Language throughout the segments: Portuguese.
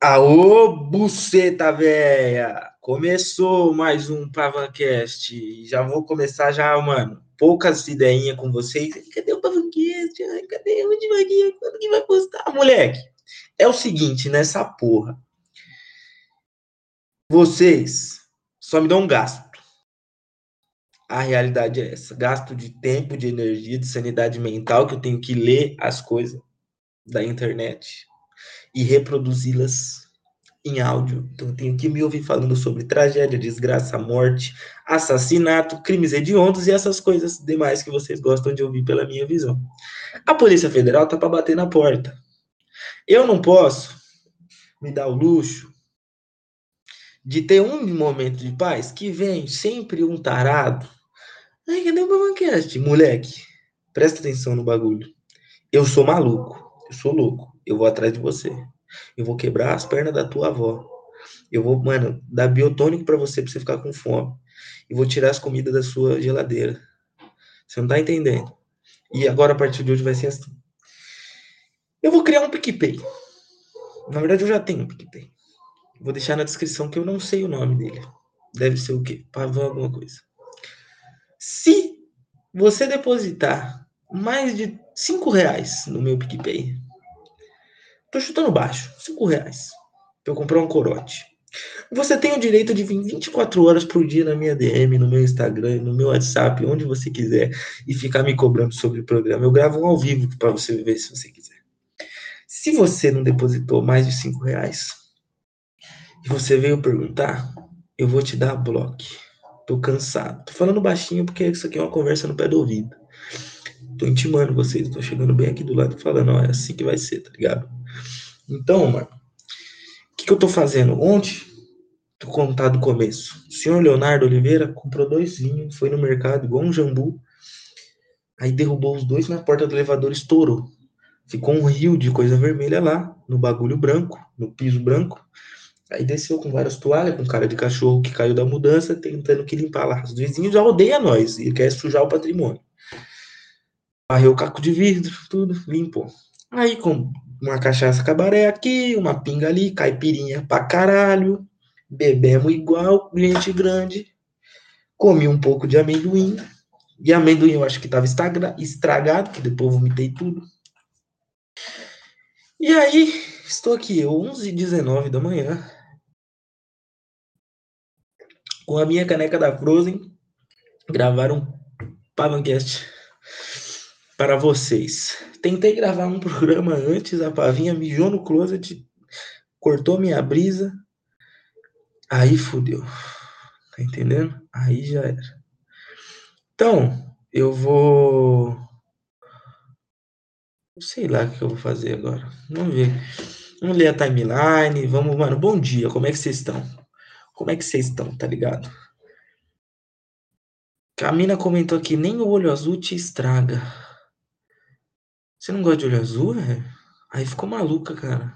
Aô, buceta véia! Começou mais um Pavancast. Já vou começar já, mano. Poucas ideinhas com vocês. Cadê o Pavancast? Cadê? Onde vai, quando que vai postar, moleque? É o seguinte, nessa porra. Vocês só me dão um gasto. A realidade é essa. Gasto de tempo, de energia, de sanidade mental, que eu tenho que ler as coisas da internet e reproduzi-las em áudio. Então, eu tenho que me ouvir falando sobre tragédia, desgraça, morte, assassinato, crimes hediondos e essas coisas demais que vocês gostam de ouvir pela minha visão. A Polícia Federal tá para bater na porta. Eu não posso me dar o luxo de ter um momento de paz que vem sempre um tarado. Ai, cadê o Bamancast? Moleque, presta atenção no bagulho. Eu sou maluco, eu sou louco eu vou atrás de você. Eu vou quebrar as pernas da tua avó. Eu vou, mano, dar biotônico para você pra você ficar com fome. E vou tirar as comidas da sua geladeira. Você não tá entendendo. E agora, a partir de hoje, vai ser assim. Eu vou criar um PicPay. Na verdade, eu já tenho um PicPay. Vou deixar na descrição que eu não sei o nome dele. Deve ser o quê? Pavão alguma coisa. Se você depositar mais de 5 reais no meu PicPay, Tô chutando baixo, 5 reais. Pra eu comprar um corote. Você tem o direito de vir 24 horas por dia na minha DM, no meu Instagram, no meu WhatsApp, onde você quiser, e ficar me cobrando sobre o programa. Eu gravo um ao vivo para você ver se você quiser. Se você não depositou mais de 5 reais e você veio perguntar, eu vou te dar bloco. Tô cansado. Tô falando baixinho porque isso aqui é uma conversa no pé do ouvido. Tô intimando vocês, tô chegando bem aqui do lado falando, ó, é assim que vai ser, tá ligado? Então, mano, o que, que eu tô fazendo? Ontem, tô contar do começo. O senhor Leonardo Oliveira comprou dois vinhos, foi no mercado, igual um jambu. Aí derrubou os dois na porta do elevador, estourou. Ficou um rio de coisa vermelha lá, no bagulho branco, no piso branco. Aí desceu com várias toalhas, com cara de cachorro que caiu da mudança, tentando que limpar lá. Os vizinhos já odeiam nós e quer sujar o patrimônio. Varreu o caco de vidro, tudo, limpou. Aí, com uma cachaça cabaré aqui, uma pinga ali, caipirinha pra caralho, bebemos igual, gente grande. Comi um pouco de amendoim. E amendoim eu acho que tava estragado, que depois vomitei tudo. E aí, estou aqui, 11h19 da manhã, com a minha caneca da Frozen, gravar um Pavancast para vocês. Tentei gravar um programa antes, a Pavinha mijou no closet, cortou minha brisa. Aí fudeu. Tá entendendo? Aí já era. Então, eu vou. Sei lá o que eu vou fazer agora. Vamos ver. Vamos ler a timeline. Vamos, mano. Bom dia. Como é que vocês estão? Como é que vocês estão? Tá ligado? Camina comentou aqui: nem o olho azul te estraga. Você não gosta de olho azul, velho? Aí ficou maluca, cara.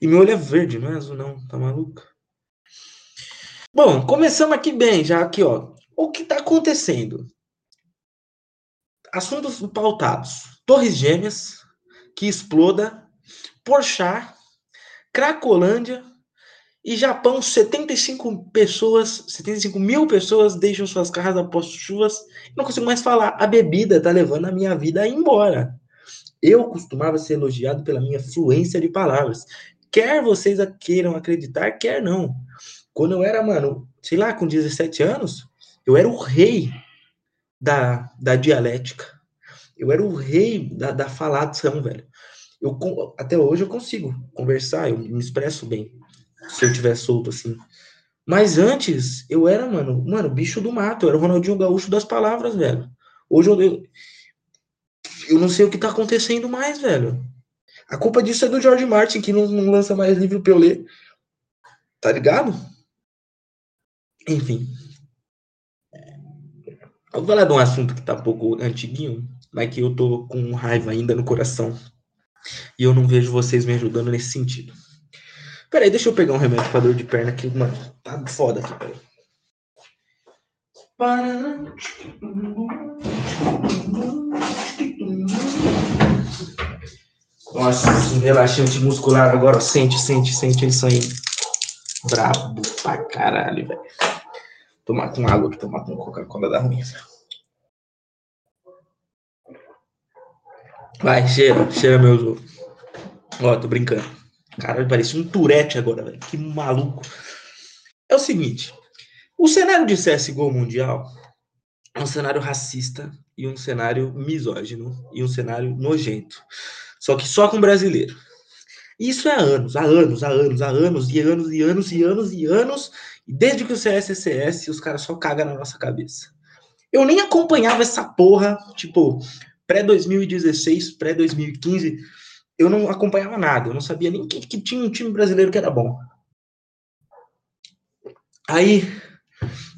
E meu olho é verde, não é azul, não. Tá maluca? Bom, começamos aqui bem, já aqui, ó. O que tá acontecendo? Assuntos pautados. Torres Gêmeas, que exploda. Porchat, Cracolândia e Japão, 75 pessoas, 75 mil pessoas deixam suas casas após chuvas. Não consigo mais falar. A bebida tá levando a minha vida embora. Eu costumava ser elogiado pela minha fluência de palavras. Quer vocês queiram acreditar, quer não. Quando eu era, mano, sei lá, com 17 anos, eu era o rei da, da dialética. Eu era o rei da, da falação, velho. Eu, até hoje eu consigo conversar, eu me expresso bem. Se eu tiver solto assim. Mas antes, eu era, mano, mano, bicho do mato. Eu era o Ronaldinho Gaúcho das palavras, velho. Hoje eu, eu não sei o que tá acontecendo mais, velho. A culpa disso é do George Martin, que não, não lança mais livro pra eu ler. Tá ligado? Enfim. Eu vou falar de um assunto que tá um pouco antiguinho, mas que eu tô com raiva ainda no coração. E eu não vejo vocês me ajudando nesse sentido. Peraí, deixa eu pegar um remédio pra dor de perna aqui, mano. Tá foda aqui, peraí. Nossa, um relaxante muscular agora, sente, sente, sente isso aí. Brabo pra caralho, velho. Tomar com água que tomar com Coca-Cola da ruim. Vai, cheira, cheira meus ovos. Ó, tô brincando. Caralho, parecia um turete agora, velho. Que maluco. É o seguinte: o cenário de CSGO mundial é um cenário racista e um cenário misógino e um cenário nojento. Só que só com brasileiro. Isso é há anos, há anos, há anos, há anos, e anos, e anos, e anos, e anos. E desde que o CS é CS, os caras só cagam na nossa cabeça. Eu nem acompanhava essa porra, tipo, pré-2016, pré-2015, eu não acompanhava nada, eu não sabia nem que, que tinha um time brasileiro que era bom. Aí,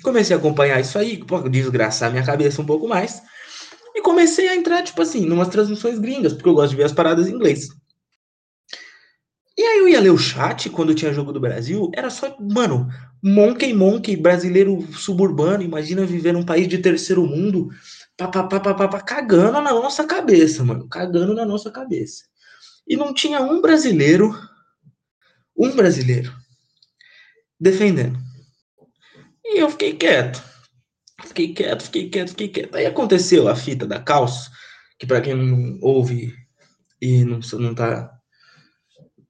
comecei a acompanhar isso aí, pô, desgraçar minha cabeça um pouco mais, e comecei a entrar, tipo assim, numas transmissões gringas, porque eu gosto de ver as paradas em inglês. E aí eu ia ler o chat quando tinha jogo do Brasil, era só, mano, monkey monkey, brasileiro suburbano, imagina viver num país de terceiro mundo, pá, pá, pá, pá, pá, pá, cagando na nossa cabeça, mano, cagando na nossa cabeça. E não tinha um brasileiro, um brasileiro, defendendo. E eu fiquei quieto. Fiquei quieto, fiquei quieto, fiquei quieto. Aí aconteceu a fita da calça, que para quem não ouve e não, não tá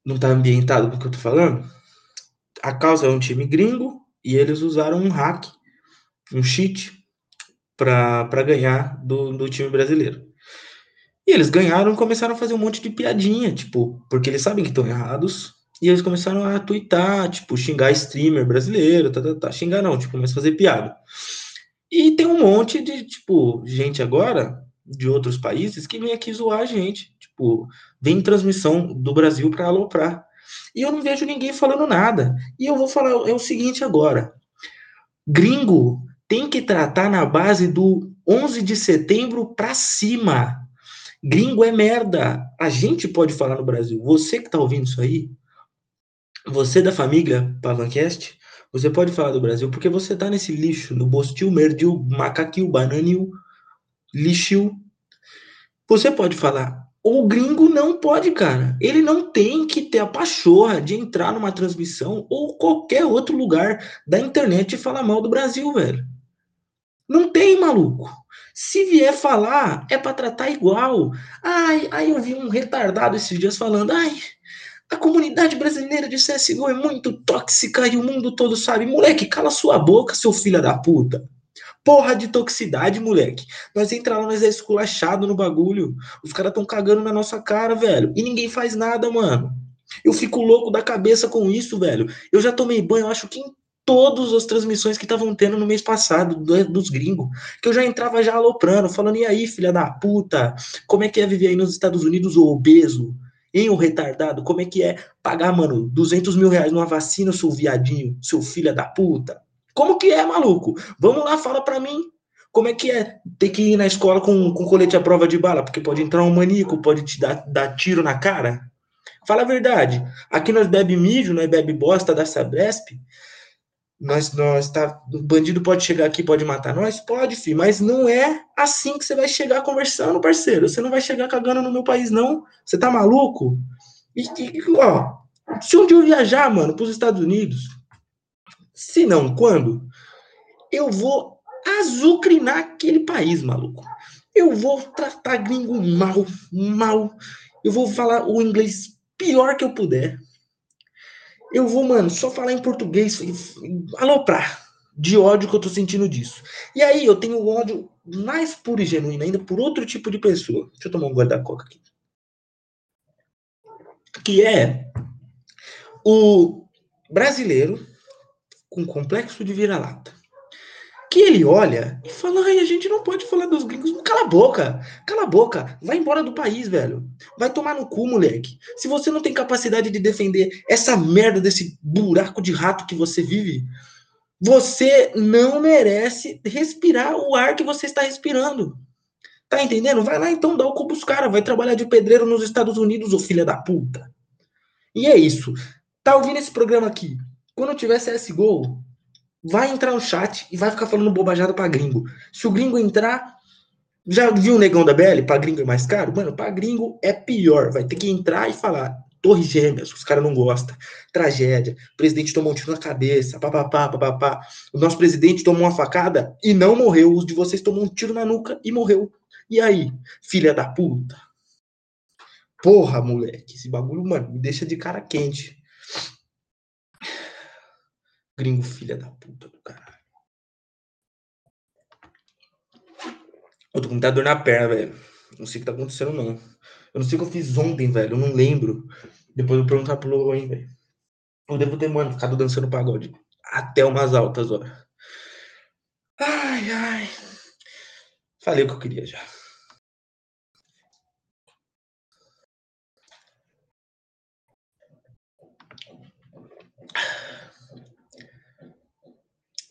não tá ambientado com o que eu tô falando, a causa é um time gringo e eles usaram um hack, um cheat, para ganhar do, do time brasileiro. E eles ganharam e começaram a fazer um monte de piadinha, tipo, porque eles sabem que estão errados, e eles começaram a twittar, tipo, xingar streamer brasileiro, tá, tá, tá. xingar não, tipo, começa a fazer piada. E tem um monte de, tipo, gente agora, de outros países, que vem aqui zoar a gente, tipo, vem transmissão do Brasil para aloprar. E eu não vejo ninguém falando nada. E eu vou falar é o seguinte agora. Gringo tem que tratar na base do 11 de setembro para cima. Gringo é merda. A gente pode falar no Brasil. Você que tá ouvindo isso aí, você da família Pavancast, você pode falar do Brasil porque você tá nesse lixo, no bostil, merdil, macaquil, bananil, lixil. Você pode falar. O gringo não pode, cara. Ele não tem que ter a pachorra de entrar numa transmissão ou qualquer outro lugar da internet e falar mal do Brasil, velho. Não tem, maluco. Se vier falar, é para tratar igual. Ai, ai, eu vi um retardado esses dias falando, ai, a comunidade brasileira de CSGO é muito tóxica e o mundo todo sabe. Moleque, cala sua boca, seu filho da puta. Porra de toxicidade, moleque. Nós entra lá, nós é esculachado no bagulho. Os caras tão cagando na nossa cara, velho. E ninguém faz nada, mano. Eu fico louco da cabeça com isso, velho. Eu já tomei banho, acho que em todas as transmissões que estavam tendo no mês passado dos gringos, que eu já entrava já aloprando, falando, e aí, filha da puta, como é que é viver aí nos Estados Unidos, obeso? Hein, o retardado? Como é que é pagar, mano, 200 mil reais numa vacina, seu viadinho, seu filho da puta? Como que é, maluco? Vamos lá, fala pra mim. Como é que é ter que ir na escola com, com colete à prova de bala? Porque pode entrar um maníaco, pode te dar, dar tiro na cara? Fala a verdade. Aqui nós bebe mijo, nós bebe bosta da Sabesp. Nós, nós tá, o bandido pode chegar aqui, pode matar nós? Pode, filho, mas não é assim que você vai chegar conversando, parceiro. Você não vai chegar cagando no meu país, não. Você tá maluco? E, e ó, se um dia eu viajar, mano, pros Estados Unidos, se não, quando? Eu vou azucrinar aquele país, maluco. Eu vou tratar gringo mal, mal. Eu vou falar o inglês pior que eu puder. Eu vou, mano, só falar em português, aloprar de ódio que eu tô sentindo disso. E aí eu tenho ódio mais puro e genuíno ainda por outro tipo de pessoa. Deixa eu tomar um guarda-coca aqui. Que é o brasileiro com complexo de vira-lata que ele olha e fala: ai, a gente não pode falar dos gringos. Cala a boca, cala a boca, vai embora do país, velho. Vai tomar no cu, moleque. Se você não tem capacidade de defender essa merda desse buraco de rato que você vive, você não merece respirar o ar que você está respirando. Tá entendendo? Vai lá então, dá o cu pros caras, vai trabalhar de pedreiro nos Estados Unidos, ô filha da puta. E é isso. Tá ouvindo esse programa aqui? Quando tiver CSGO, vai entrar no chat e vai ficar falando bobajada para gringo. Se o gringo entrar, Já viu o negão da BL? Pra gringo é mais caro? Mano, pra gringo é pior. Vai ter que entrar e falar. Torre Gêmeas, os caras não gostam. Tragédia. O presidente tomou um tiro na cabeça. Papapá, papapá. O nosso presidente tomou uma facada e não morreu. Os de vocês tomou um tiro na nuca e morreu. E aí, filha da puta? Porra, moleque. Esse bagulho, mano, me deixa de cara quente. Gringo, filha da puta do caralho. Eu tô com muita dor na perna, velho. Não sei o que tá acontecendo, não. Eu não sei o que eu fiz ontem, velho. Eu não lembro. Depois eu perguntar pro Lohan, velho. Eu devo ter, mano, ficado dançando pagode até umas altas horas. Ai, ai. Falei o que eu queria já.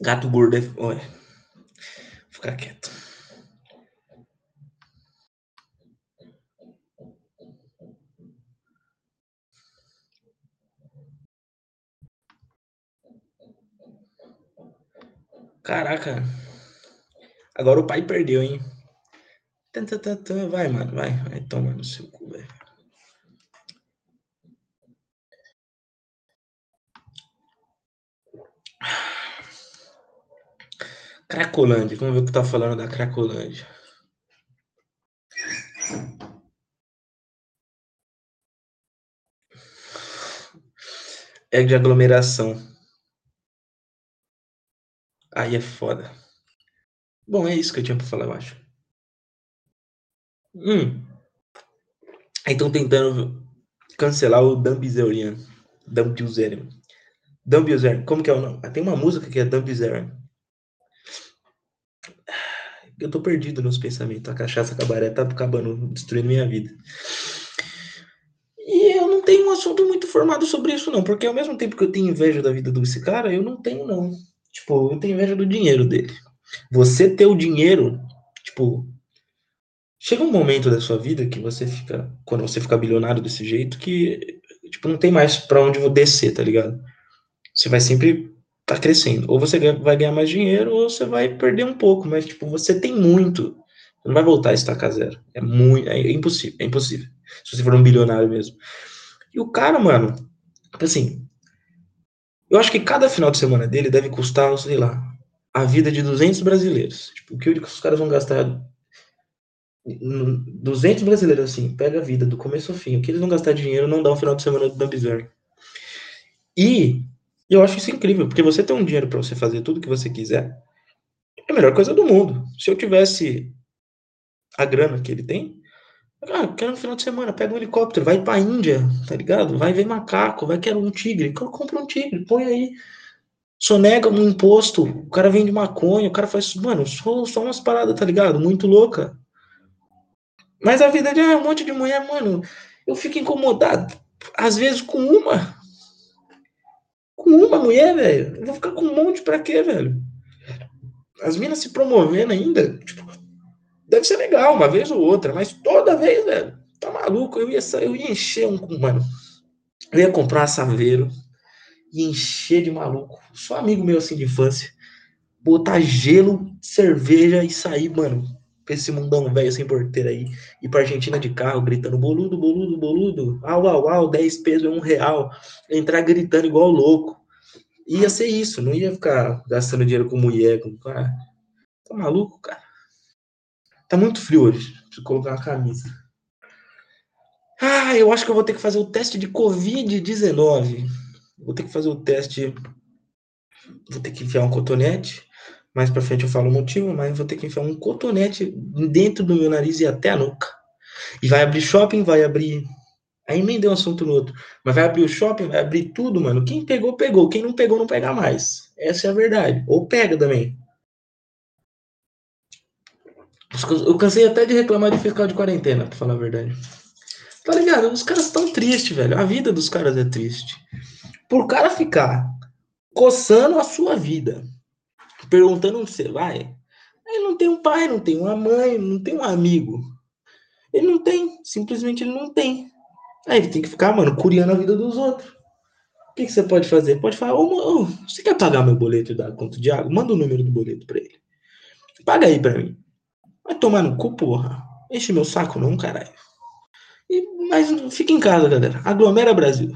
Gato gordo é. Olha. Ficar quieto. Caraca. Agora o pai perdeu, hein? Vai, mano, vai. Vai tomar no seu cu, velho. Cracolândia. Vamos ver o que tá falando da Cracolândia. É de aglomeração. Aí é foda. Bom, é isso que eu tinha pra falar, eu acho. Hum. Aí estão tentando cancelar o Bilzerian. Dan Bilzerian. Como que é o nome? Tem uma música que é Dan Bilzerian. Eu tô perdido nos pensamentos. A cachaça cabaré tá acabando, destruindo minha vida. E eu não tenho um assunto muito formado sobre isso, não. Porque ao mesmo tempo que eu tenho inveja da vida desse cara, eu não tenho, não. Tipo, eu tenho inveja do dinheiro dele. Você ter o dinheiro, tipo, chega um momento da sua vida que você fica, quando você fica bilionário desse jeito, que, tipo, não tem mais para onde descer, tá ligado? Você vai sempre tá crescendo. Ou você vai ganhar mais dinheiro, ou você vai perder um pouco, mas, tipo, você tem muito. Você não vai voltar a estacar zero. É muito, é impossível, é impossível. Se você for um bilionário mesmo. E o cara, mano, assim, eu acho que cada final de semana dele deve custar, sei lá, a vida de 200 brasileiros. Tipo, o que os caras vão gastar 200 brasileiros, assim, pega a vida do começo ao fim. O que eles vão gastar dinheiro não dá um final de semana do Dumbizar. E eu acho isso incrível, porque você tem um dinheiro para você fazer tudo que você quiser. É a melhor coisa do mundo. Se eu tivesse a grana que ele tem, ah, quero no final de semana, pega um helicóptero, vai pra Índia, tá ligado? Vai ver macaco, vai querer um tigre, compra um tigre, põe aí. Sonega um imposto, o cara vende maconha, o cara faz, mano, só, só umas paradas, tá ligado? Muito louca. Mas a vida de ah, um monte de mulher, mano, eu fico incomodado, às vezes com uma. Com uma mulher, velho. Eu vou ficar com um monte pra quê, velho? As minas se promovendo ainda, tipo, Deve ser legal, uma vez ou outra, mas toda vez, velho, tá maluco? Eu ia, eu ia encher um. Mano, eu ia comprar um saveiro e encher de maluco. Só amigo meu assim de infância. Botar gelo, cerveja e sair, mano, pra esse mundão velho sem porteira aí. Ir pra Argentina de carro, gritando boludo, boludo, boludo. Au, au, au, 10 pesos é um real. Entrar gritando igual louco. Ia ser isso, não ia ficar gastando dinheiro com mulher. Com... Ah, tá maluco, cara? Tá muito frio hoje. Preciso colocar uma camisa. Ah, eu acho que eu vou ter que fazer o teste de Covid-19. Vou ter que fazer o teste. Vou ter que enfiar um cotonete. Mais pra frente eu falo o motivo, mas vou ter que enfiar um cotonete dentro do meu nariz e até a nuca. E vai abrir shopping, vai abrir. Aí nem deu um assunto no outro. Mas vai abrir o shopping, vai abrir tudo, mano. Quem pegou, pegou. Quem não pegou, não pega mais. Essa é a verdade. Ou pega também. Eu cansei até de reclamar de fiscal de quarentena, pra falar a verdade. Tá ligado? Os caras estão tristes, velho. A vida dos caras é triste. Por cara ficar coçando a sua vida, perguntando onde você vai, ele não tem um pai, não tem uma mãe, não tem um amigo. Ele não tem, simplesmente ele não tem. Aí ele tem que ficar, mano, curiando a vida dos outros. O que, que você pode fazer? Pode falar, ô, ô, você quer pagar meu boleto da conta de água? Manda o número do boleto pra ele. Paga aí pra mim. Vai tomar no cu, porra. Enche meu saco não, caralho. E, mas fica em casa, galera. Aglomera Brasil.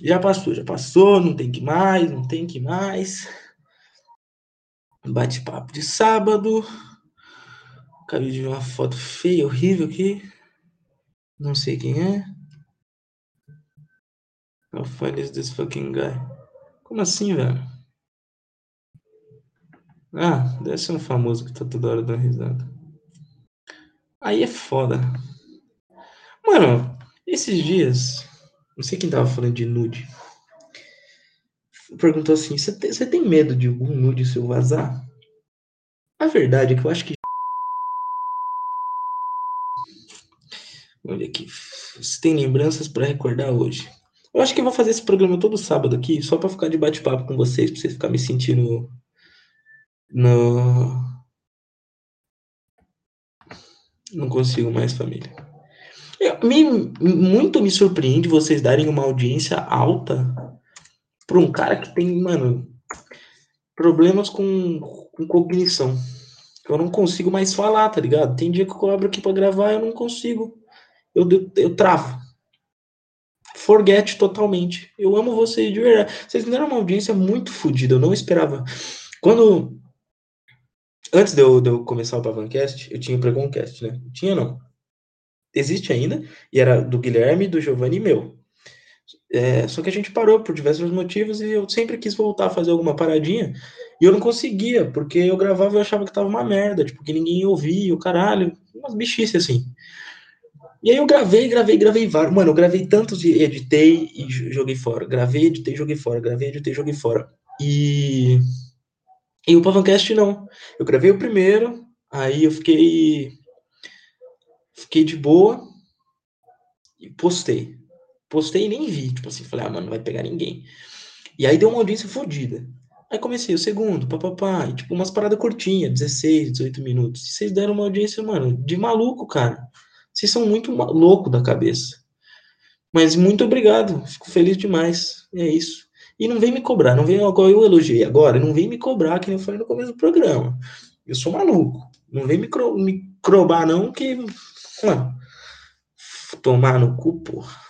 Já passou, já passou, não tem que mais, não tem que mais. Bate-papo de sábado. Acabei de ver uma foto feia, horrível aqui. Não sei quem é. How funny is this fucking guy? Como assim, velho? Ah, deve ser um famoso que tá toda hora dando risada. Aí é foda. Mano, esses dias, não sei quem tava falando de nude. Perguntou assim: você tem, tem medo de algum nude se eu vazar? A verdade é que eu acho que. Olha aqui. Você tem lembranças para recordar hoje? Eu acho que eu vou fazer esse programa todo sábado aqui, só para ficar de bate-papo com vocês, pra vocês ficarem me sentindo no. Não consigo mais, família. Eu, me, muito me surpreende vocês darem uma audiência alta para um cara que tem, mano, problemas com, com cognição. Eu não consigo mais falar, tá ligado? Tem dia que eu abro aqui para gravar, eu não consigo. Eu, eu, eu travo. Forget totalmente. Eu amo vocês de verdade. Vocês me deram uma audiência muito fodida. Eu não esperava. Quando Antes de eu, de eu começar o Pavancast, eu tinha o Preconcast, né? Tinha não. Existe ainda, e era do Guilherme, do Giovanni e meu. É, só que a gente parou por diversos motivos e eu sempre quis voltar a fazer alguma paradinha e eu não conseguia, porque eu gravava e eu achava que tava uma merda, tipo, que ninguém ouvia, o caralho, umas bichices assim. E aí eu gravei, gravei, gravei vários. Mano, eu gravei tantos e editei e joguei fora. Gravei, editei, joguei fora. Gravei, editei, joguei fora. E e o Pavancast não. Eu gravei o primeiro, aí eu fiquei. Fiquei de boa e postei. Postei e nem vi. Tipo assim, falei, ah, mano, não vai pegar ninguém. E aí deu uma audiência fodida. Aí comecei o segundo, papapá, e tipo umas paradas curtinhas, 16, 18 minutos. E vocês deram uma audiência, mano, de maluco, cara. Vocês são muito louco da cabeça. Mas muito obrigado, fico feliz demais. É isso. E não vem me cobrar, não vem igual eu elogiei agora, não vem me cobrar, que eu falei no começo do programa. Eu sou maluco. Não vem me, cro me crobar, não, que. Mano, tomar no cu, porra.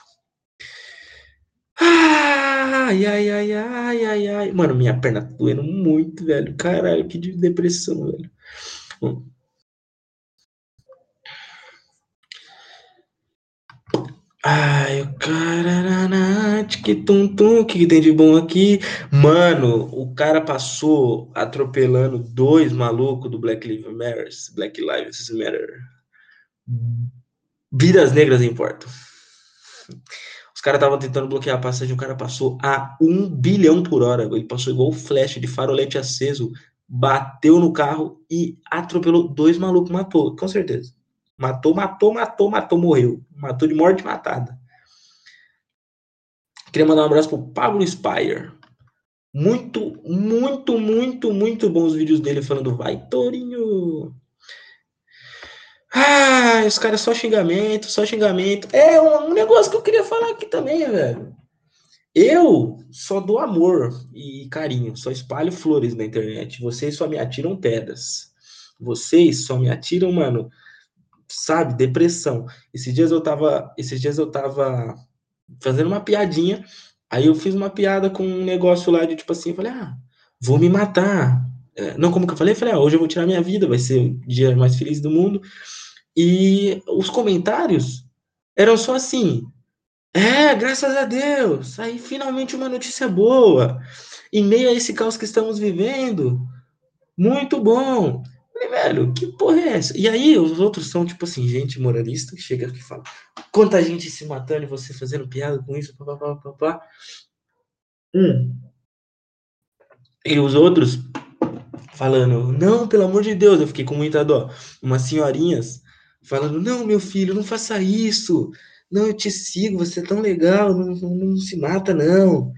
Ai, ai, ai, ai, ai, ai. Mano, minha perna tá doendo muito, velho. Caralho, que depressão, velho. Ai, o cara, que tum tum, que tem de bom aqui? Mano, o cara passou atropelando dois malucos do Black Lives Matter, Black Lives Matter. Vidas negras importam. Os caras estavam tentando bloquear a passagem, o cara passou a um bilhão por hora. Ele passou igual o flash de farolete aceso, bateu no carro e atropelou dois malucos, matou, com certeza. Matou, matou, matou, matou, morreu. Matou de morte matada. Queria mandar um abraço pro Pablo Spire. Muito, muito, muito, muito bons vídeos dele falando vai, Torinho. Ah, os caras só xingamento, só xingamento. É um, um negócio que eu queria falar aqui também, velho. Eu só dou amor e carinho, só espalho flores na internet. Vocês só me atiram pedras. Vocês só me atiram, mano, sabe, depressão. Esses dias eu tava, esses dias eu tava fazendo uma piadinha, aí eu fiz uma piada com um negócio lá de tipo assim, falei, ah, vou me matar. É, não, como que eu falei? Eu falei, ah, hoje eu vou tirar minha vida, vai ser o dia mais feliz do mundo. E os comentários eram só assim, é, graças a Deus, aí finalmente uma notícia boa. Em meio a esse caos que estamos vivendo, muito bom. Falei, velho, que porra é essa? E aí os outros são, tipo assim, gente moralista que chega aqui e fala: quanta gente se matando e você fazendo piada com isso, papapá, papá. Hum. E os outros falando: não, pelo amor de Deus, eu fiquei com muita dó. Umas senhorinhas falando: não, meu filho, não faça isso. Não, eu te sigo, você é tão legal, não, não, não se mata, não.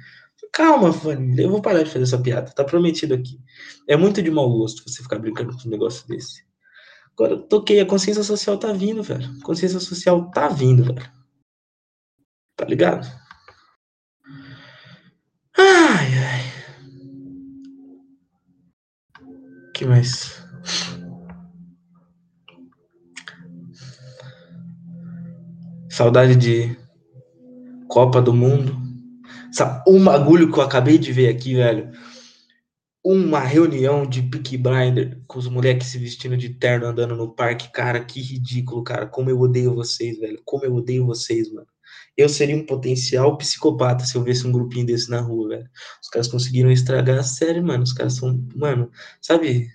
Calma, família, eu vou parar de fazer essa piada, tá prometido aqui. É muito de mau gosto você ficar brincando com um negócio desse. Agora eu toquei, a consciência social tá vindo, velho. A consciência social tá vindo, velho. Tá ligado? Ai, ai. mas. Saudade de Copa do Mundo. Sabe, um bagulho que eu acabei de ver aqui, velho. Uma reunião de Peaky Blinder com os moleques se vestindo de terno andando no parque. Cara, que ridículo, cara. Como eu odeio vocês, velho. Como eu odeio vocês, mano. Eu seria um potencial psicopata se eu visse um grupinho desse na rua, velho. Os caras conseguiram estragar a série, mano. Os caras são, mano, sabe?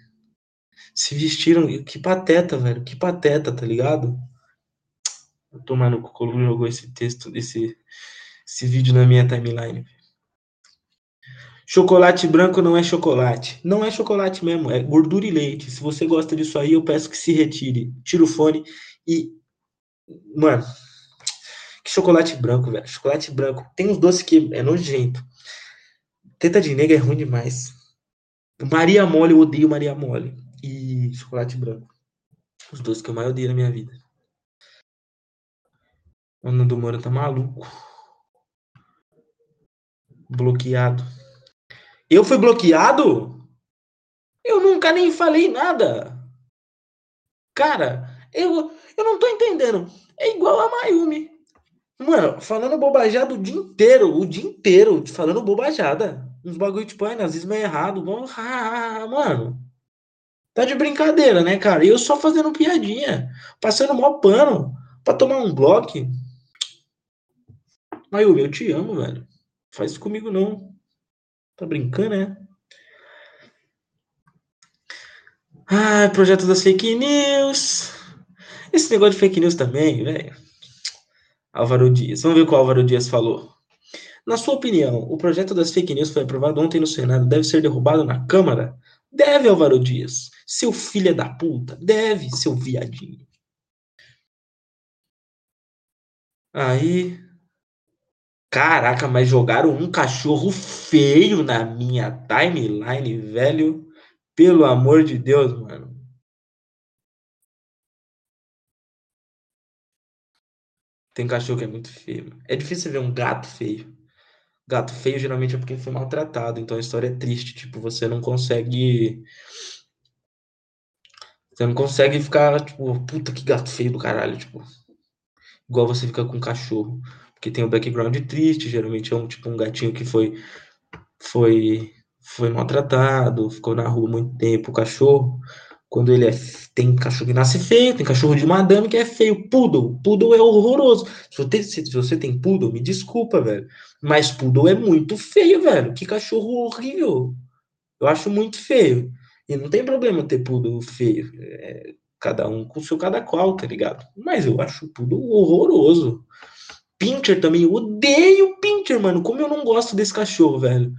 Se vestiram. Que pateta, velho. Que pateta, tá ligado? Tomar no cu, jogou esse texto, esse, esse vídeo na minha timeline. Chocolate branco não é chocolate. Não é chocolate mesmo, é gordura e leite. Se você gosta disso aí, eu peço que se retire. Tira o fone e. Mano, que chocolate branco, velho. Chocolate branco. Tem uns doces que é nojento. Teta de nega é ruim demais. Maria Mole, eu odeio Maria Mole. E chocolate branco. Os doces que eu mais odeio na minha vida. O Nando Moura tá maluco. Bloqueado. Eu fui bloqueado? Eu nunca nem falei nada. Cara, eu, eu não tô entendendo. É igual a Mayumi. Mano, falando bobajada o dia inteiro, o dia inteiro, falando bobajada. Uns bagulho tipo, ai, nazismo é errado. Mano. Tá de brincadeira, né, cara? E eu só fazendo piadinha, passando mó pano pra tomar um bloco. Mayuri, eu te amo, velho. Faz isso comigo não. Tá brincando, né? Ai, projeto das fake news. Esse negócio de fake news também, velho. Álvaro Dias. Vamos ver o que o Álvaro Dias falou. Na sua opinião, o projeto das fake news foi aprovado ontem no Senado deve ser derrubado na Câmara? Deve, Álvaro Dias. Seu filho da puta. Deve, seu viadinho. Aí. Caraca, mas jogaram um cachorro feio na minha timeline, velho. Pelo amor de Deus, mano. Tem cachorro que é muito feio. É difícil ver um gato feio. Gato feio geralmente é porque foi maltratado, então a história é triste. Tipo, você não consegue. Você não consegue ficar, tipo, puta que gato feio do caralho, tipo. Igual você fica com um cachorro. Porque tem o um background triste, geralmente é um tipo um gatinho que foi. Foi. Foi maltratado, ficou na rua muito tempo, o cachorro. Quando ele é. Tem cachorro que nasce feio, tem cachorro de madame que é feio. Poodle. Poodle é horroroso. Se você, se você tem poodle, me desculpa, velho. Mas poodle é muito feio, velho. Que cachorro horrível. Eu acho muito feio. E não tem problema ter poodle feio. É, cada um com o seu cada qual, tá ligado? Mas eu acho poodle horroroso. Pincher também. Eu odeio Pincher, mano. Como eu não gosto desse cachorro, velho.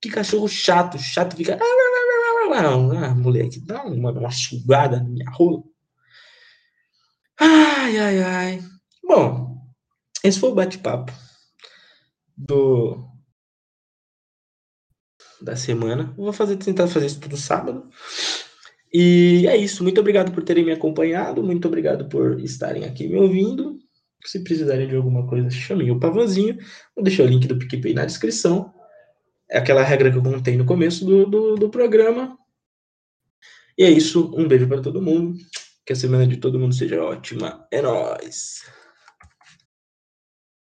Que cachorro chato. Chato fica. Ah, moleque, dá uma, uma sugada na minha rola. Ai, ai, ai. Bom, esse foi o bate-papo do da semana. vou fazer tentar fazer isso tudo sábado. E é isso. Muito obrigado por terem me acompanhado. Muito obrigado por estarem aqui me ouvindo. Se precisarem de alguma coisa, chamem o Pavãozinho. Vou deixar o link do PicPay na descrição. É aquela regra que eu contei no começo do, do, do programa. E é isso. Um beijo para todo mundo. Que a semana de todo mundo seja ótima. É nóis!